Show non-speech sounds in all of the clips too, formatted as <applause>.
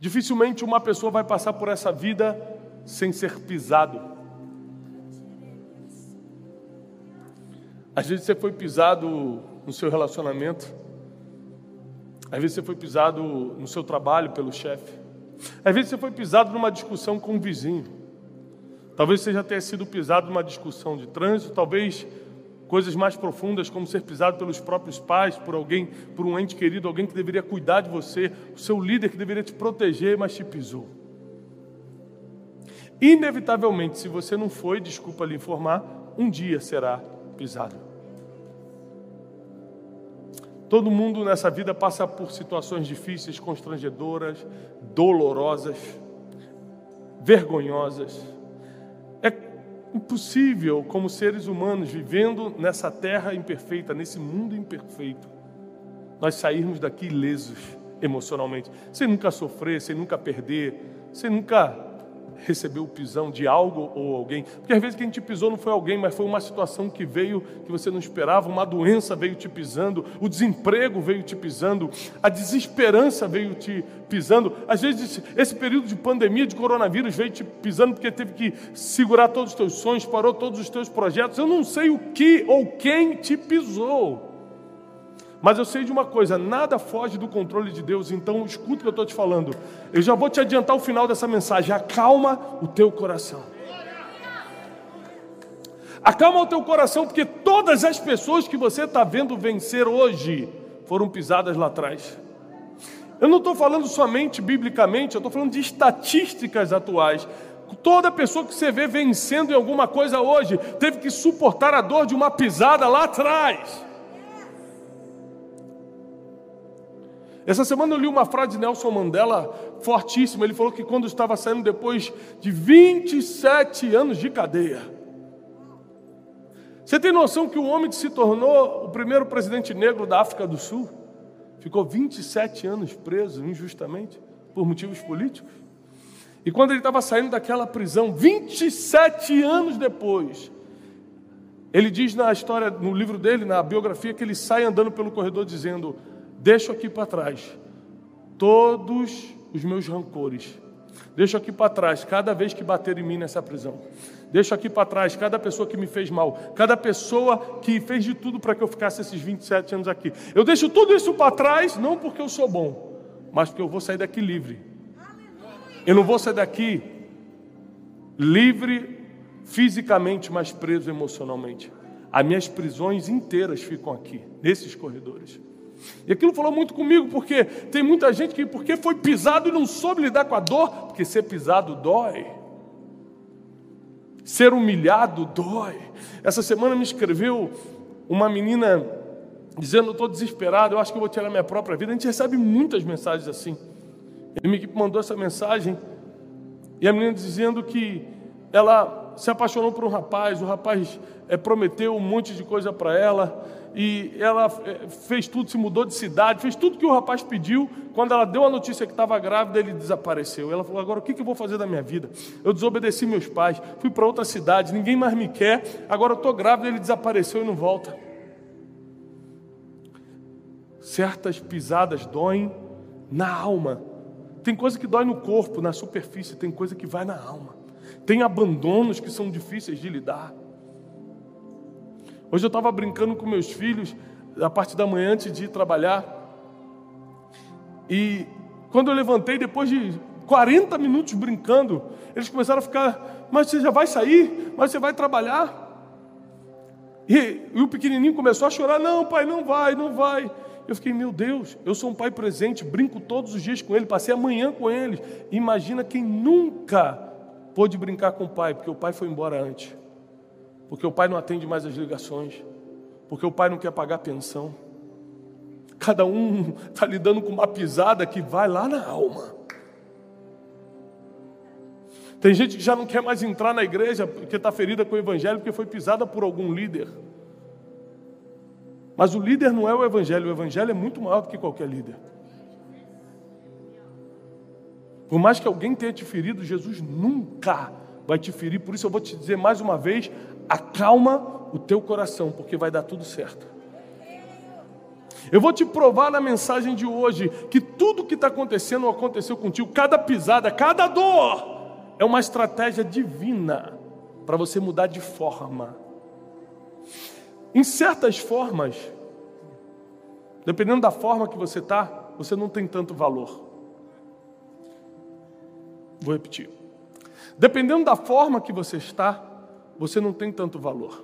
Dificilmente uma pessoa vai passar por essa vida sem ser pisado. Às vezes você foi pisado no seu relacionamento, às vezes você foi pisado no seu trabalho pelo chefe, às vezes você foi pisado numa discussão com um vizinho, talvez você já tenha sido pisado numa discussão de trânsito, talvez coisas mais profundas, como ser pisado pelos próprios pais, por alguém, por um ente querido, alguém que deveria cuidar de você, o seu líder que deveria te proteger, mas te pisou. Inevitavelmente, se você não foi, desculpa lhe informar, um dia será pisado. Todo mundo nessa vida passa por situações difíceis, constrangedoras, dolorosas, vergonhosas impossível, como seres humanos, vivendo nessa terra imperfeita, nesse mundo imperfeito, nós sairmos daqui ilesos emocionalmente, sem nunca sofrer, sem nunca perder, sem nunca recebeu o pisão de algo ou alguém. Porque às vezes quem te pisou não foi alguém, mas foi uma situação que veio que você não esperava, uma doença veio te pisando, o desemprego veio te pisando, a desesperança veio te pisando. Às vezes esse período de pandemia, de coronavírus veio te pisando porque teve que segurar todos os teus sonhos, parou todos os teus projetos. Eu não sei o que ou quem te pisou. Mas eu sei de uma coisa: nada foge do controle de Deus, então escuta o que eu estou te falando. Eu já vou te adiantar o final dessa mensagem. Acalma o teu coração. Acalma o teu coração, porque todas as pessoas que você está vendo vencer hoje foram pisadas lá atrás. Eu não estou falando somente biblicamente, eu estou falando de estatísticas atuais. Toda pessoa que você vê vencendo em alguma coisa hoje teve que suportar a dor de uma pisada lá atrás. Essa semana eu li uma frase de Nelson Mandela fortíssima. Ele falou que quando estava saindo depois de 27 anos de cadeia. Você tem noção que o homem que se tornou o primeiro presidente negro da África do Sul ficou 27 anos preso injustamente por motivos políticos? E quando ele estava saindo daquela prisão, 27 anos depois, ele diz na história, no livro dele, na biografia, que ele sai andando pelo corredor dizendo: Deixo aqui para trás todos os meus rancores. Deixo aqui para trás cada vez que bater em mim nessa prisão. Deixo aqui para trás cada pessoa que me fez mal, cada pessoa que fez de tudo para que eu ficasse esses 27 anos aqui. Eu deixo tudo isso para trás, não porque eu sou bom, mas porque eu vou sair daqui livre. Eu não vou sair daqui livre fisicamente, mas preso emocionalmente. As minhas prisões inteiras ficam aqui, nesses corredores. E aquilo falou muito comigo, porque tem muita gente que, porque foi pisado e não soube lidar com a dor, porque ser pisado dói. Ser humilhado dói. Essa semana me escreveu uma menina dizendo: estou desesperado, eu acho que eu vou tirar minha própria vida. A gente recebe muitas mensagens assim. E minha equipe mandou essa mensagem, e a menina dizendo que ela se apaixonou por um rapaz, o rapaz é, prometeu um monte de coisa para ela, e ela eh, fez tudo, se mudou de cidade, fez tudo que o rapaz pediu. Quando ela deu a notícia que estava grávida, ele desapareceu. Ela falou: Agora o que eu vou fazer da minha vida? Eu desobedeci meus pais, fui para outra cidade, ninguém mais me quer. Agora eu estou grávida, ele desapareceu e não volta. Certas pisadas doem na alma. Tem coisa que dói no corpo, na superfície, tem coisa que vai na alma. Tem abandonos que são difíceis de lidar. Hoje eu estava brincando com meus filhos, a parte da manhã antes de ir trabalhar. E quando eu levantei, depois de 40 minutos brincando, eles começaram a ficar: Mas você já vai sair? Mas você vai trabalhar? E, e o pequenininho começou a chorar: Não, pai, não vai, não vai. Eu fiquei, meu Deus, eu sou um pai presente, brinco todos os dias com ele, passei a manhã com eles. Imagina quem nunca pôde brincar com o pai, porque o pai foi embora antes porque o pai não atende mais as ligações, porque o pai não quer pagar pensão. Cada um está <laughs> lidando com uma pisada que vai lá na alma. Tem gente que já não quer mais entrar na igreja porque está ferida com o evangelho, porque foi pisada por algum líder. Mas o líder não é o evangelho, o evangelho é muito maior do que qualquer líder. Por mais que alguém tenha te ferido, Jesus nunca vai te ferir. Por isso eu vou te dizer mais uma vez: acalma o teu coração, porque vai dar tudo certo. Eu vou te provar na mensagem de hoje que tudo que está acontecendo aconteceu contigo, cada pisada, cada dor, é uma estratégia divina para você mudar de forma. Em certas formas, dependendo da forma que você está, você não tem tanto valor. Vou repetir. Dependendo da forma que você está, você não tem tanto valor.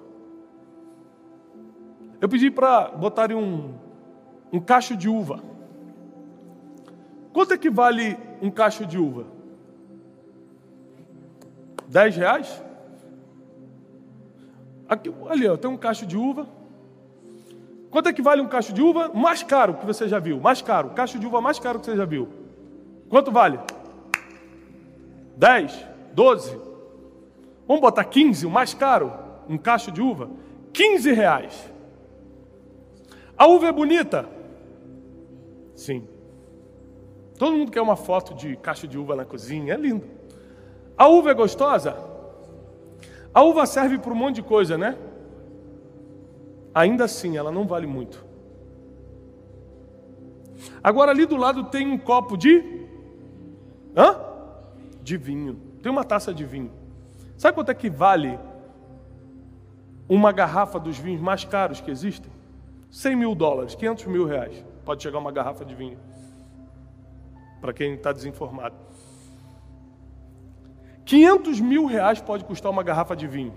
Eu pedi para botarem um, um cacho de uva. Quanto é que vale um cacho de uva? Dez reais? Aqui, ali, ó, tem um cacho de uva. Quanto é que vale um cacho de uva? Mais caro que você já viu. Mais caro. Cacho de uva mais caro que você já viu. Quanto vale? 10, 12. Vamos botar 15, o mais caro? Um cacho de uva? 15 reais. A uva é bonita? Sim. Todo mundo quer uma foto de cacho de uva na cozinha, é lindo. A uva é gostosa? A uva serve para um monte de coisa, né? Ainda assim, ela não vale muito. Agora ali do lado tem um copo de hã? De vinho. Tem uma taça de vinho. Sabe quanto é que vale uma garrafa dos vinhos mais caros que existem? 100 mil dólares, 500 mil reais. Pode chegar uma garrafa de vinho. Para quem está desinformado. 500 mil reais pode custar uma garrafa de vinho.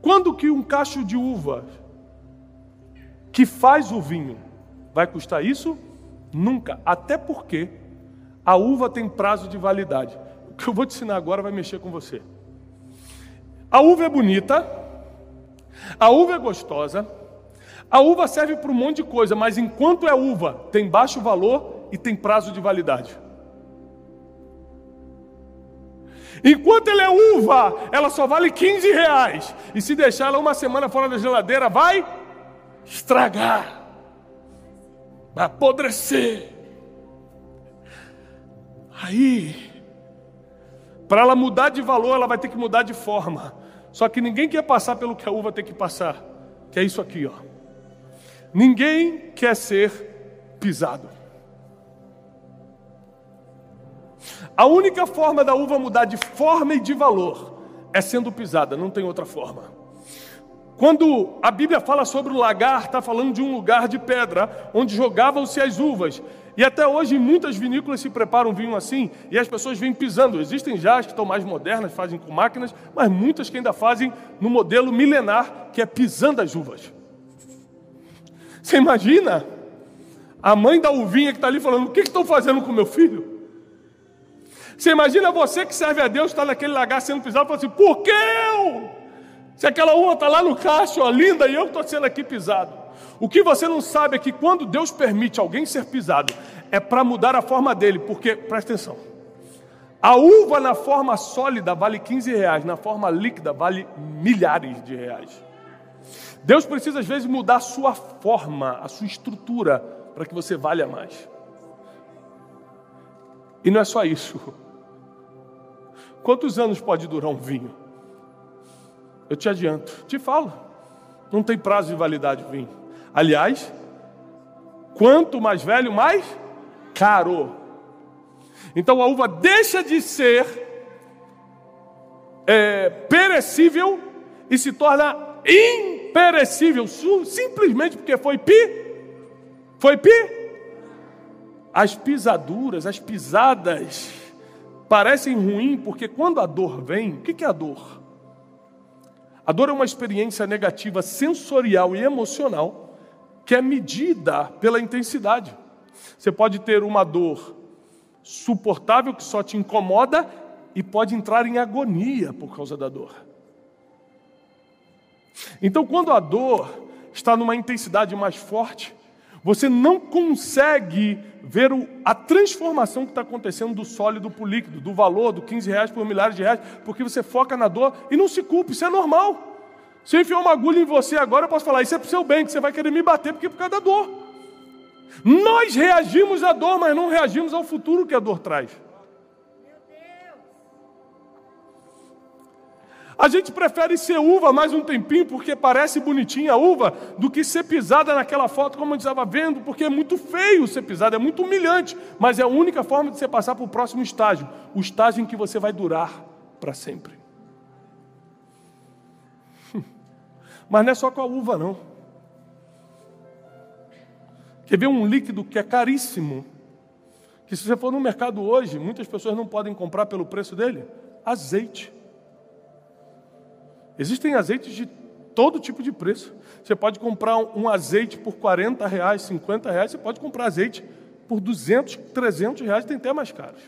Quando que um cacho de uva que faz o vinho vai custar isso? Nunca. Até porque a uva tem prazo de validade. O que eu vou te ensinar agora vai mexer com você. A uva é bonita, a uva é gostosa, a uva serve para um monte de coisa, mas enquanto é uva, tem baixo valor e tem prazo de validade. Enquanto ela é uva, ela só vale 15 reais. E se deixar ela uma semana fora da geladeira, vai estragar, vai apodrecer. Aí, para ela mudar de valor, ela vai ter que mudar de forma. Só que ninguém quer passar pelo que a uva tem que passar, que é isso aqui, ó. Ninguém quer ser pisado. A única forma da uva mudar de forma e de valor é sendo pisada, não tem outra forma. Quando a Bíblia fala sobre o lagar, está falando de um lugar de pedra onde jogavam-se as uvas. E até hoje muitas vinícolas se preparam vinho assim e as pessoas vêm pisando. Existem já as que estão mais modernas, fazem com máquinas, mas muitas que ainda fazem no modelo milenar, que é pisando as uvas. Você imagina a mãe da uvinha que está ali falando: o que estão fazendo com meu filho? Você imagina você que serve a Deus, está naquele lagar sendo pisado, e fala assim: por que eu? Se aquela uva está lá no cacho, ó, linda, e eu estou sendo aqui pisado. O que você não sabe é que quando Deus permite alguém ser pisado, é para mudar a forma dele, porque, presta atenção, a uva na forma sólida vale 15 reais, na forma líquida vale milhares de reais. Deus precisa às vezes mudar a sua forma, a sua estrutura, para que você valha mais. E não é só isso. Quantos anos pode durar um vinho? Eu te adianto, te falo. Não tem prazo de validade o vinho. Aliás, quanto mais velho, mais caro. Então a uva deixa de ser é, perecível e se torna imperecível, simplesmente porque foi pi, foi pi. As pisaduras, as pisadas parecem ruins porque quando a dor vem, o que é a dor? A dor é uma experiência negativa sensorial e emocional que é medida pela intensidade. Você pode ter uma dor suportável que só te incomoda e pode entrar em agonia por causa da dor. Então, quando a dor está numa intensidade mais forte, você não consegue ver a transformação que está acontecendo do sólido para o líquido, do valor, do 15 reais por milhares de reais, porque você foca na dor e não se culpe, isso é normal. Se eu enfiar uma agulha em você agora, eu posso falar, isso é para o seu bem, que você vai querer me bater porque é por causa da dor. Nós reagimos à dor, mas não reagimos ao futuro que a dor traz. A gente prefere ser uva mais um tempinho porque parece bonitinha a uva do que ser pisada naquela foto como gente estava vendo, porque é muito feio ser pisada, é muito humilhante, mas é a única forma de você passar para o próximo estágio, o estágio em que você vai durar para sempre. <laughs> Mas não é só com a uva não. Quer ver um líquido que é caríssimo? Que se você for no mercado hoje, muitas pessoas não podem comprar pelo preço dele? Azeite. Existem azeites de todo tipo de preço. Você pode comprar um azeite por 40 reais, 50 reais, você pode comprar azeite por 200, 300 reais, tem até mais caros.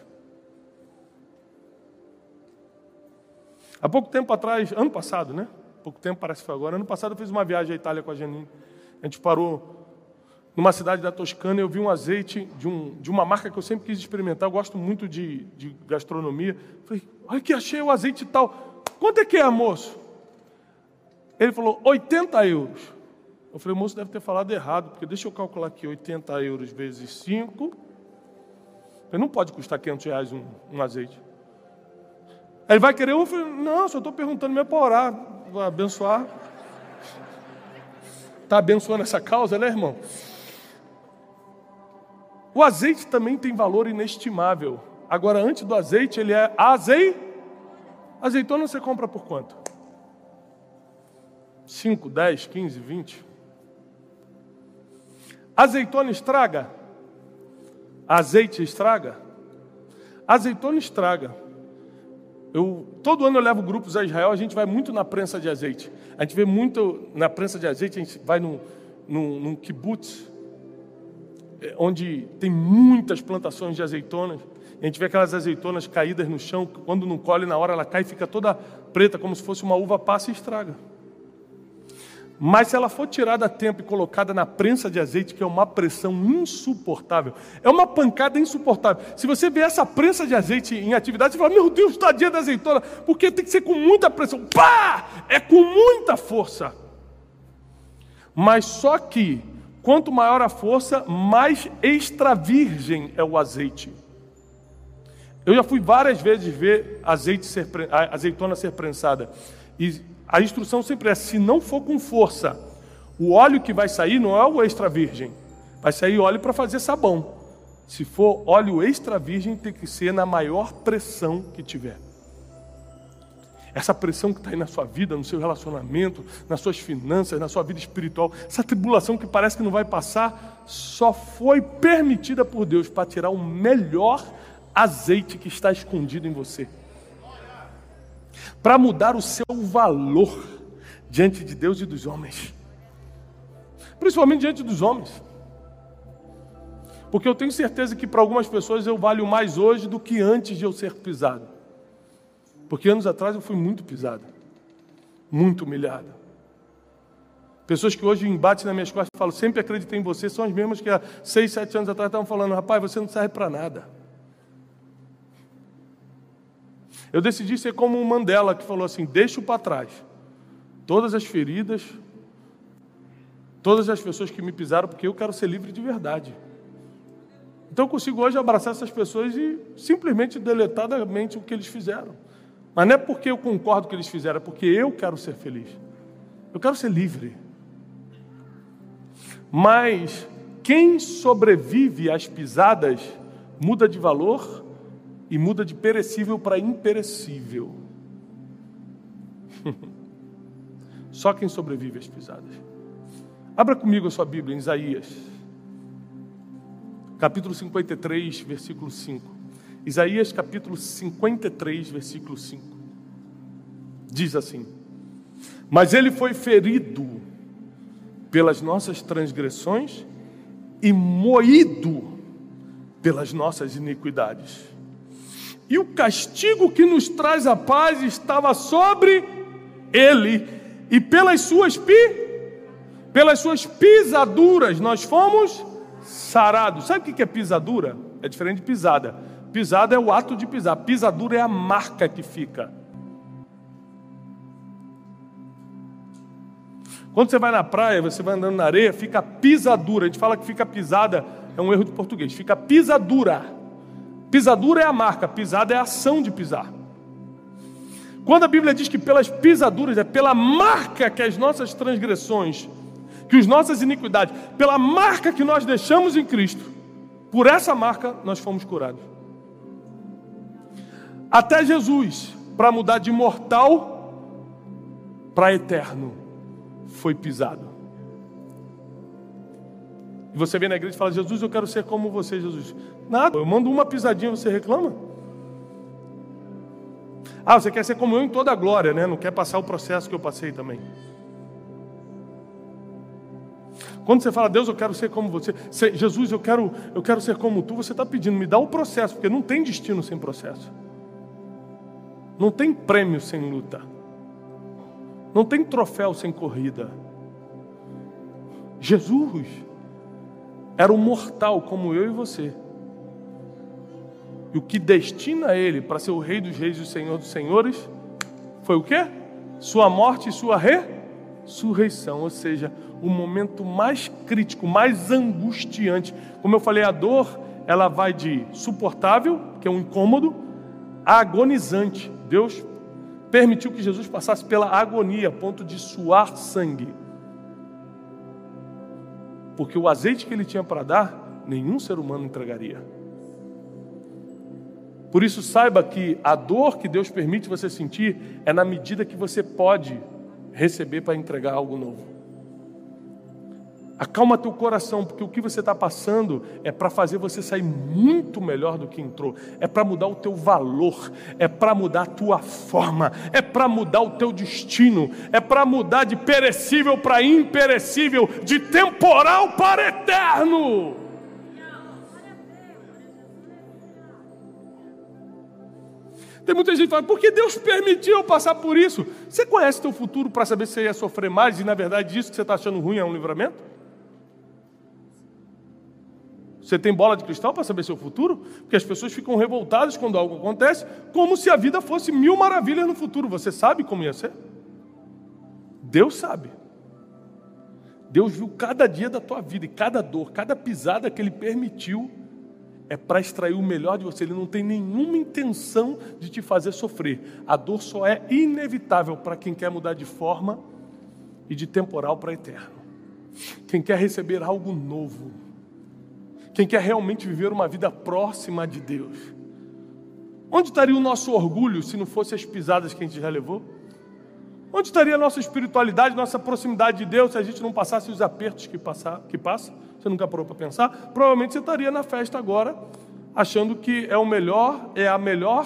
Há pouco tempo atrás, ano passado, né? Pouco tempo parece que foi agora. Ano passado eu fiz uma viagem à Itália com a Janine. A gente parou numa cidade da Toscana. Eu vi um azeite de, um, de uma marca que eu sempre quis experimentar. Eu gosto muito de, de gastronomia. Falei, olha que achei o azeite tal. Quanto é que é, moço? Ele falou, 80 euros. Eu falei, moço, deve ter falado errado, porque deixa eu calcular aqui, 80 euros vezes 5. Ele não pode custar 500 reais um, um azeite. Ele vai querer, eu falei, não, só estou perguntando mesmo para orar, para abençoar. Está abençoando essa causa, né, irmão? O azeite também tem valor inestimável. Agora, antes do azeite, ele é azeite. Azeitona você compra por quanto? 5, 10, 15, 20. Azeitona estraga? Azeite estraga? Azeitona estraga. Eu, todo ano eu levo grupos a Israel, a gente vai muito na prensa de azeite. A gente vê muito na prensa de azeite, a gente vai num, num, num kibbutz, é, onde tem muitas plantações de azeitonas. A gente vê aquelas azeitonas caídas no chão, quando não colhe, na hora ela cai e fica toda preta, como se fosse uma uva passa e estraga. Mas se ela for tirada a tempo e colocada na prensa de azeite, que é uma pressão insuportável, é uma pancada insuportável. Se você vê essa prensa de azeite em atividade, você fala, meu Deus, tadinha da azeitona, porque tem que ser com muita pressão. Pá! É com muita força. Mas só que, quanto maior a força, mais extra virgem é o azeite. Eu já fui várias vezes ver azeite ser, azeitona ser prensada. E a instrução sempre é: se não for com força, o óleo que vai sair não é o extra virgem, vai sair óleo para fazer sabão. Se for óleo extra virgem, tem que ser na maior pressão que tiver. Essa pressão que está aí na sua vida, no seu relacionamento, nas suas finanças, na sua vida espiritual, essa tribulação que parece que não vai passar, só foi permitida por Deus para tirar o melhor azeite que está escondido em você para mudar o seu valor diante de Deus e dos homens. Principalmente diante dos homens. Porque eu tenho certeza que para algumas pessoas eu valho mais hoje do que antes de eu ser pisado. Porque anos atrás eu fui muito pisado, muito humilhado. Pessoas que hoje embatem nas minhas costas e falam, sempre acreditei em você, são as mesmas que há seis, sete anos atrás estavam falando, rapaz, você não serve para nada. Eu decidi ser como um Mandela que falou assim: deixo para trás todas as feridas, todas as pessoas que me pisaram, porque eu quero ser livre de verdade. Então eu consigo hoje abraçar essas pessoas e simplesmente deletar da mente o que eles fizeram. Mas não é porque eu concordo com o que eles fizeram, é porque eu quero ser feliz. Eu quero ser livre. Mas quem sobrevive às pisadas muda de valor e muda de perecível para imperecível. <laughs> Só quem sobrevive às pisadas. Abra comigo a sua Bíblia em Isaías, capítulo 53, versículo 5. Isaías, capítulo 53, versículo 5. Diz assim: Mas ele foi ferido pelas nossas transgressões e moído pelas nossas iniquidades e o castigo que nos traz a paz estava sobre ele, e pelas suas pi, pelas suas pisaduras nós fomos sarados. Sabe o que é pisadura? É diferente de pisada. Pisada é o ato de pisar, pisadura é a marca que fica. Quando você vai na praia, você vai andando na areia, fica pisadura. A gente fala que fica pisada, é um erro de português. Fica pisadura. Pisadura é a marca, pisada é a ação de pisar. Quando a Bíblia diz que pelas pisaduras, é pela marca que as nossas transgressões, que as nossas iniquidades, pela marca que nós deixamos em Cristo, por essa marca nós fomos curados. Até Jesus, para mudar de mortal para eterno, foi pisado. E você vem na igreja e fala: Jesus, eu quero ser como você, Jesus. Nada, eu mando uma pisadinha, você reclama? Ah, você quer ser como eu em toda a glória, né? Não quer passar o processo que eu passei também. Quando você fala, Deus, eu quero ser como você, Jesus, eu quero, eu quero ser como tu, você está pedindo, me dá o processo, porque não tem destino sem processo. Não tem prêmio sem luta. Não tem troféu sem corrida. Jesus era um mortal como eu e você. E o que destina ele para ser o rei dos reis e o senhor dos senhores foi o quê? Sua morte e sua ressurreição, ou seja, o momento mais crítico, mais angustiante. Como eu falei, a dor, ela vai de suportável, que é um incômodo, a agonizante. Deus permitiu que Jesus passasse pela agonia, a ponto de suar sangue porque o azeite que ele tinha para dar, nenhum ser humano entregaria. Por isso, saiba que a dor que Deus permite você sentir é na medida que você pode receber para entregar algo novo. Acalma teu coração, porque o que você está passando é para fazer você sair muito melhor do que entrou, é para mudar o teu valor, é para mudar a tua forma, é para mudar o teu destino, é para mudar de perecível para imperecível, de temporal para eterno. Tem muita gente que fala, por que Deus permitiu eu passar por isso? Você conhece teu futuro para saber se você ia sofrer mais e na verdade isso que você está achando ruim é um livramento? Você tem bola de cristal para saber seu futuro? Porque as pessoas ficam revoltadas quando algo acontece, como se a vida fosse mil maravilhas no futuro. Você sabe como ia ser? Deus sabe. Deus viu cada dia da tua vida e cada dor, cada pisada que Ele permitiu é para extrair o melhor de você. Ele não tem nenhuma intenção de te fazer sofrer. A dor só é inevitável para quem quer mudar de forma e de temporal para eterno. Quem quer receber algo novo quem quer realmente viver uma vida próxima de Deus. Onde estaria o nosso orgulho se não fosse as pisadas que a gente já levou? Onde estaria a nossa espiritualidade, nossa proximidade de Deus se a gente não passasse os apertos que, passar, que passa? Você nunca parou para pensar? Provavelmente você estaria na festa agora, achando que é o melhor, é a melhor,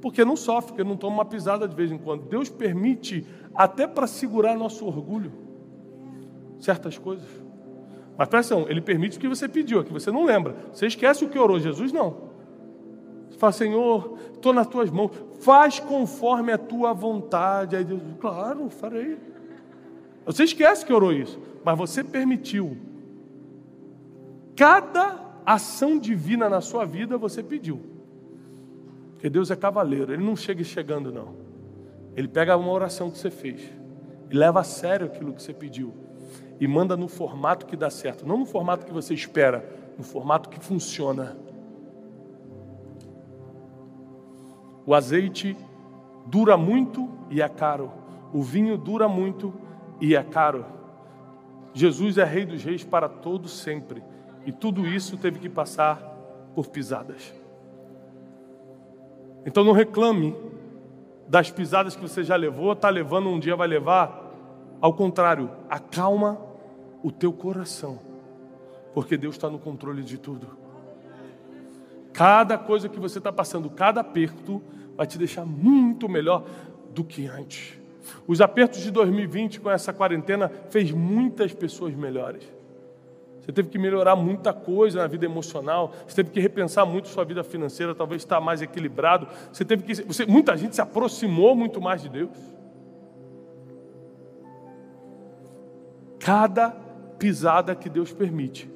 porque não sofre, porque não toma uma pisada de vez em quando. Deus permite até para segurar nosso orgulho certas coisas. Mas presta atenção, ele permite o que você pediu, que você não lembra. Você esquece o que orou, Jesus não. Você fala, Senhor, estou nas tuas mãos, faz conforme a tua vontade. Aí Deus, claro, farei. Você esquece que orou isso, mas você permitiu. Cada ação divina na sua vida você pediu. Porque Deus é cavaleiro, Ele não chega chegando, não. Ele pega uma oração que você fez e leva a sério aquilo que você pediu e manda no formato que dá certo, não no formato que você espera, no formato que funciona. O azeite dura muito e é caro. O vinho dura muito e é caro. Jesus é Rei dos Reis para todos sempre. E tudo isso teve que passar por pisadas. Então não reclame das pisadas que você já levou, está levando, um dia vai levar. Ao contrário, acalma o teu coração, porque Deus está no controle de tudo. Cada coisa que você está passando, cada aperto, vai te deixar muito melhor do que antes. Os apertos de 2020 com essa quarentena fez muitas pessoas melhores. Você teve que melhorar muita coisa na vida emocional, você teve que repensar muito sua vida financeira, talvez estar mais equilibrado. Você teve que, você, muita gente se aproximou muito mais de Deus. Cada pisada que Deus permite.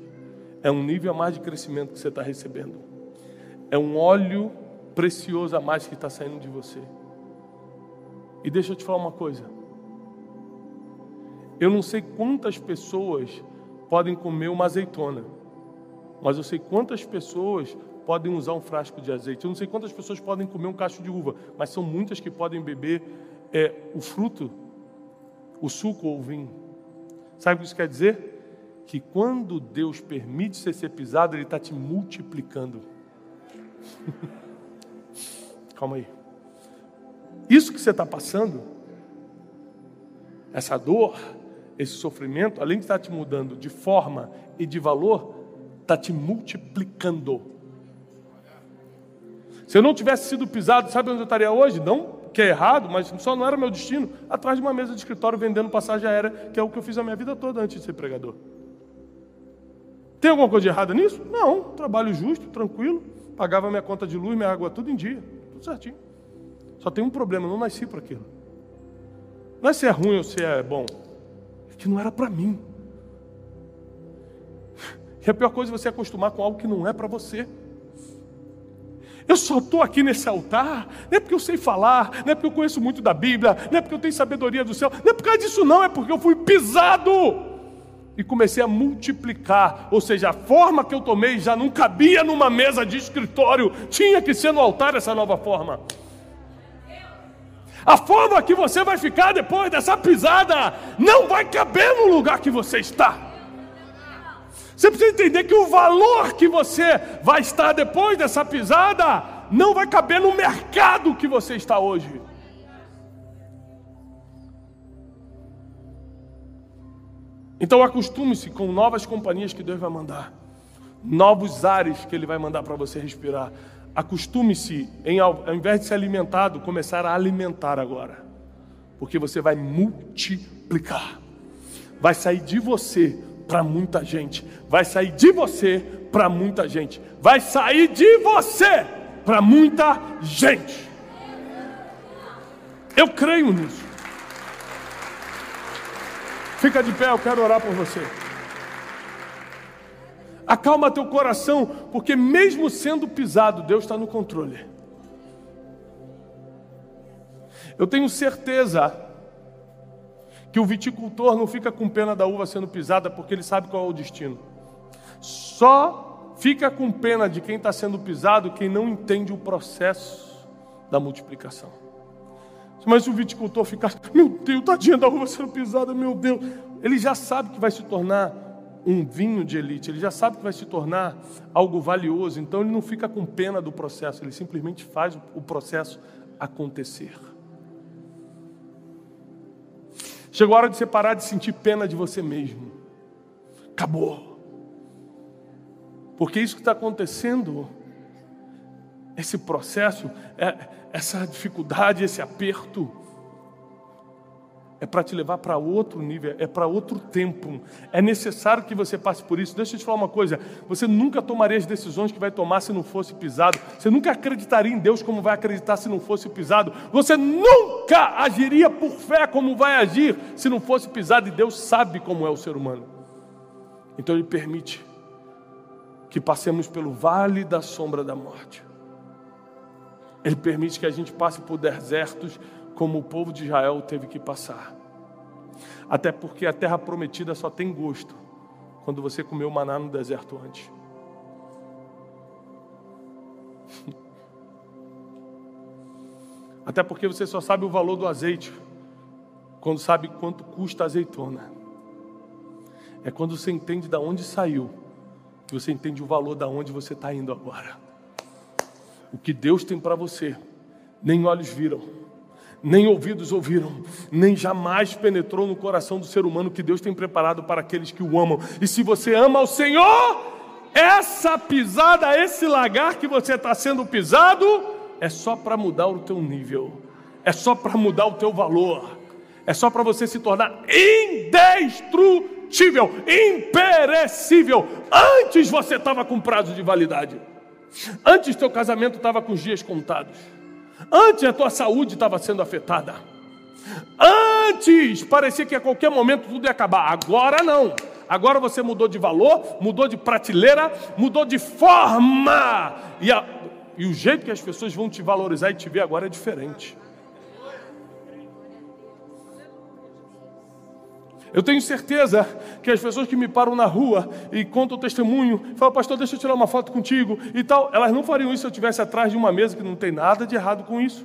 É um nível a mais de crescimento que você está recebendo. É um óleo precioso a mais que está saindo de você. E deixa eu te falar uma coisa. Eu não sei quantas pessoas podem comer uma azeitona, mas eu sei quantas pessoas podem usar um frasco de azeite. Eu não sei quantas pessoas podem comer um cacho de uva, mas são muitas que podem beber é, o fruto, o suco ou o vinho. Sabe o que isso quer dizer? Que quando Deus permite você ser pisado, Ele está te multiplicando. <laughs> Calma aí. Isso que você está passando, essa dor, esse sofrimento, além de estar te mudando de forma e de valor, está te multiplicando. Se eu não tivesse sido pisado, sabe onde eu estaria hoje? Não que é errado, mas só não era meu destino, atrás de uma mesa de escritório vendendo passagem aérea, que é o que eu fiz a minha vida toda antes de ser pregador. Tem alguma coisa de errada nisso? Não, trabalho justo, tranquilo, pagava minha conta de luz, minha água, tudo em dia, tudo certinho. Só tem um problema, não nasci para aquilo. Não é se é ruim ou se é bom, é que não era para mim. E a pior coisa é você acostumar com algo que não é para você. Eu só estou aqui nesse altar, não é porque eu sei falar, não é porque eu conheço muito da Bíblia, não é porque eu tenho sabedoria do céu, não é por causa disso, não, é porque eu fui pisado e comecei a multiplicar. Ou seja, a forma que eu tomei já não cabia numa mesa de escritório, tinha que ser no altar essa nova forma. A forma que você vai ficar depois dessa pisada não vai caber no lugar que você está. Você precisa entender que o valor que você vai estar depois dessa pisada não vai caber no mercado que você está hoje. Então acostume-se com novas companhias que Deus vai mandar, novos ares que Ele vai mandar para você respirar. Acostume-se, em, ao invés de ser alimentado, começar a alimentar agora, porque você vai multiplicar, vai sair de você para muita gente, vai sair de você para muita gente, vai sair de você para muita gente. Eu creio nisso. Fica de pé, eu quero orar por você. Acalma teu coração, porque mesmo sendo pisado, Deus está no controle. Eu tenho certeza que o viticultor não fica com pena da uva sendo pisada porque ele sabe qual é o destino. Só fica com pena de quem está sendo pisado quem não entende o processo da multiplicação. Mas o viticultor fica, meu Deus, tadinha da uva sendo pisada, meu Deus. Ele já sabe que vai se tornar um vinho de elite, ele já sabe que vai se tornar algo valioso, então ele não fica com pena do processo, ele simplesmente faz o processo acontecer. Chegou a hora de você parar de sentir pena de você mesmo. Acabou. Porque isso que está acontecendo, esse processo, é, essa dificuldade, esse aperto, é para te levar para outro nível, é para outro tempo. É necessário que você passe por isso. Deixa eu te falar uma coisa: você nunca tomaria as decisões que vai tomar se não fosse pisado. Você nunca acreditaria em Deus como vai acreditar se não fosse pisado. Você nunca agiria por fé como vai agir se não fosse pisado. E Deus sabe como é o ser humano. Então Ele permite que passemos pelo vale da sombra da morte. Ele permite que a gente passe por desertos como o povo de Israel teve que passar. Até porque a terra prometida só tem gosto quando você comeu maná no deserto antes. Até porque você só sabe o valor do azeite quando sabe quanto custa a azeitona. É quando você entende de onde saiu que você entende o valor da onde você está indo agora. O que Deus tem para você, nem olhos viram nem ouvidos ouviram, nem jamais penetrou no coração do ser humano que Deus tem preparado para aqueles que o amam. E se você ama o Senhor, essa pisada, esse lagar que você está sendo pisado, é só para mudar o teu nível, é só para mudar o teu valor, é só para você se tornar indestrutível, imperecível. Antes você estava com prazo de validade, antes teu casamento estava com os dias contados. Antes a tua saúde estava sendo afetada. Antes parecia que a qualquer momento tudo ia acabar. Agora não. Agora você mudou de valor, mudou de prateleira, mudou de forma. E, a, e o jeito que as pessoas vão te valorizar e te ver agora é diferente. Eu tenho certeza que as pessoas que me param na rua e contam o testemunho, falam, pastor, deixa eu tirar uma foto contigo e tal, elas não fariam isso se eu estivesse atrás de uma mesa, que não tem nada de errado com isso.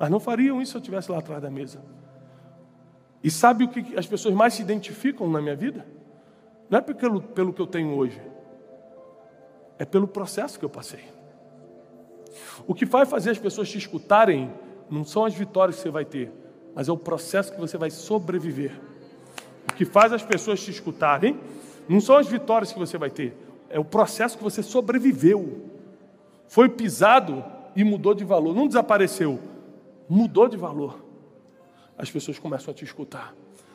Mas não fariam isso se eu estivesse lá atrás da mesa. E sabe o que as pessoas mais se identificam na minha vida? Não é pelo, pelo que eu tenho hoje, é pelo processo que eu passei. O que vai fazer as pessoas te escutarem não são as vitórias que você vai ter, mas é o processo que você vai sobreviver. Que faz as pessoas te escutarem não são as vitórias que você vai ter, é o processo que você sobreviveu. Foi pisado e mudou de valor, não desapareceu, mudou de valor. As pessoas começam a te escutar.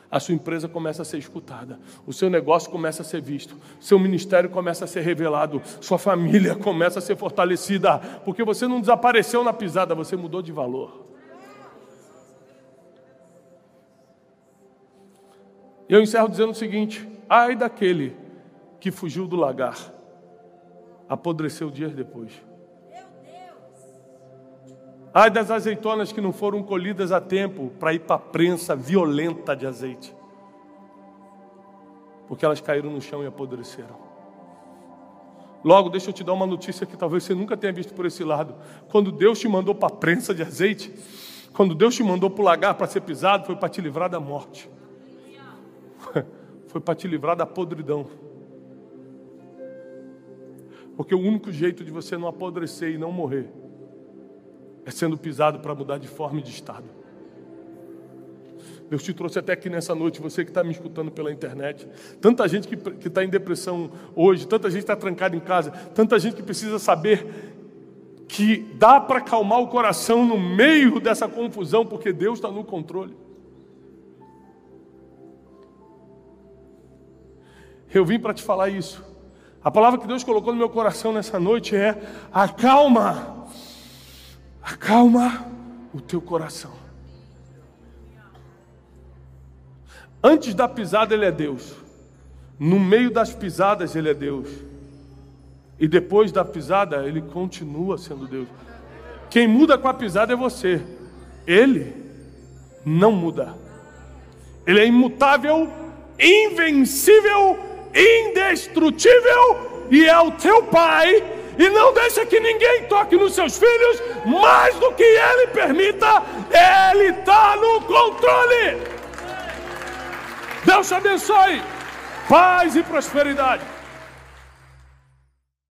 A sua empresa começa a ser escutada, o seu negócio começa a ser visto, seu ministério começa a ser revelado, sua família <laughs> começa a ser fortalecida, porque você não desapareceu na pisada, você mudou de valor. E eu encerro dizendo o seguinte: ai daquele que fugiu do lagar, apodreceu dias depois. Ai das azeitonas que não foram colhidas a tempo para ir para a prensa violenta de azeite, porque elas caíram no chão e apodreceram. Logo, deixa eu te dar uma notícia que talvez você nunca tenha visto por esse lado. Quando Deus te mandou para a prensa de azeite, quando Deus te mandou para o lagar para ser pisado, foi para te livrar da morte foi para te livrar da podridão. Porque o único jeito de você não apodrecer e não morrer é sendo pisado para mudar de forma e de estado. Deus te trouxe até aqui nessa noite, você que está me escutando pela internet. Tanta gente que está em depressão hoje, tanta gente está trancada em casa, tanta gente que precisa saber que dá para acalmar o coração no meio dessa confusão, porque Deus está no controle. Eu vim para te falar isso. A palavra que Deus colocou no meu coração nessa noite é: acalma, acalma o teu coração. Antes da pisada, Ele é Deus. No meio das pisadas, Ele é Deus. E depois da pisada, Ele continua sendo Deus. Quem muda com a pisada é você. Ele não muda. Ele é imutável, invencível indestrutível e é o teu pai. E não deixa que ninguém toque nos seus filhos mais do que ele permita, ele está no controle. Deus te abençoe, paz e prosperidade.